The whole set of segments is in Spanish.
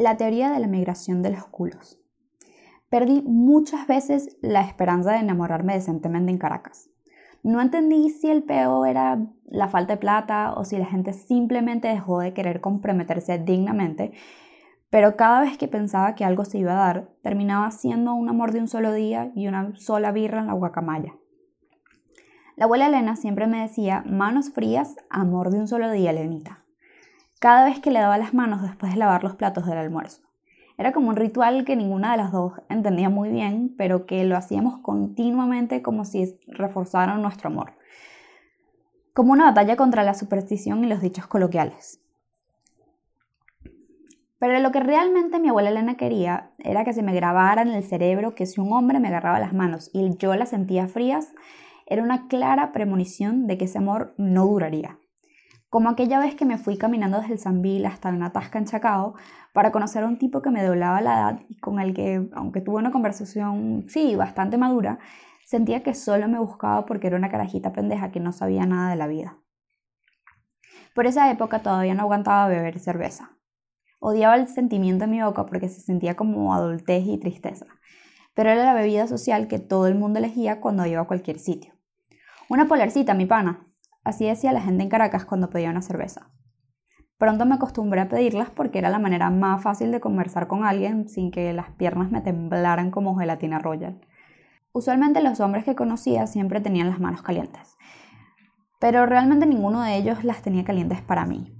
La teoría de la migración de los culos. Perdí muchas veces la esperanza de enamorarme decentemente en Caracas. No entendí si el peo era la falta de plata o si la gente simplemente dejó de querer comprometerse dignamente, pero cada vez que pensaba que algo se iba a dar, terminaba siendo un amor de un solo día y una sola birra en la guacamaya. La abuela Elena siempre me decía, manos frías, amor de un solo día, Lenita cada vez que le daba las manos después de lavar los platos del almuerzo. Era como un ritual que ninguna de las dos entendía muy bien, pero que lo hacíamos continuamente como si reforzaran nuestro amor. Como una batalla contra la superstición y los dichos coloquiales. Pero lo que realmente mi abuela Elena quería era que se me grabara en el cerebro que si un hombre me agarraba las manos y yo las sentía frías, era una clara premonición de que ese amor no duraría como aquella vez que me fui caminando desde el Zambil hasta una tasca en Chacao para conocer a un tipo que me doblaba la edad y con el que, aunque tuve una conversación, sí, bastante madura, sentía que solo me buscaba porque era una carajita pendeja que no sabía nada de la vida. Por esa época todavía no aguantaba beber cerveza. Odiaba el sentimiento en mi boca porque se sentía como adultez y tristeza, pero era la bebida social que todo el mundo elegía cuando iba a cualquier sitio. Una polarcita, mi pana, Así decía la gente en Caracas cuando pedía una cerveza. Pronto me acostumbré a pedirlas porque era la manera más fácil de conversar con alguien sin que las piernas me temblaran como gelatina royal. Usualmente los hombres que conocía siempre tenían las manos calientes, pero realmente ninguno de ellos las tenía calientes para mí.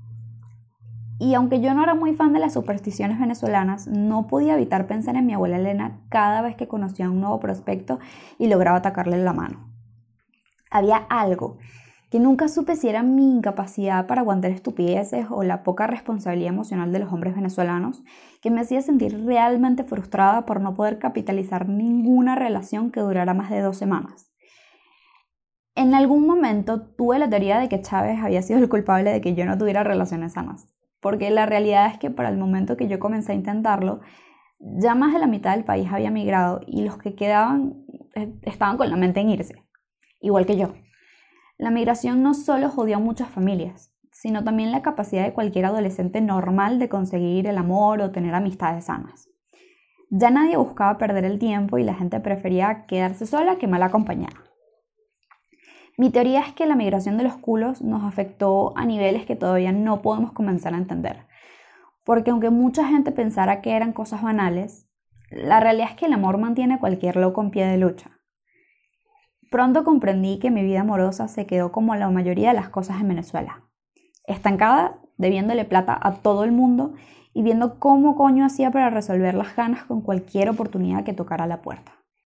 Y aunque yo no era muy fan de las supersticiones venezolanas, no podía evitar pensar en mi abuela Elena cada vez que conocía un nuevo prospecto y lograba atacarle la mano. Había algo que nunca supe si era mi incapacidad para aguantar estupideces o la poca responsabilidad emocional de los hombres venezolanos, que me hacía sentir realmente frustrada por no poder capitalizar ninguna relación que durara más de dos semanas. En algún momento tuve la teoría de que Chávez había sido el culpable de que yo no tuviera relaciones sanas, porque la realidad es que para el momento que yo comencé a intentarlo, ya más de la mitad del país había migrado y los que quedaban eh, estaban con la mente en irse, igual que yo. La migración no solo jodió a muchas familias, sino también la capacidad de cualquier adolescente normal de conseguir el amor o tener amistades sanas. Ya nadie buscaba perder el tiempo y la gente prefería quedarse sola que mal acompañada. Mi teoría es que la migración de los culos nos afectó a niveles que todavía no podemos comenzar a entender. Porque aunque mucha gente pensara que eran cosas banales, la realidad es que el amor mantiene a cualquier loco en pie de lucha. Pronto comprendí que mi vida amorosa se quedó como la mayoría de las cosas en Venezuela, estancada, debiéndole plata a todo el mundo y viendo cómo coño hacía para resolver las ganas con cualquier oportunidad que tocara la puerta.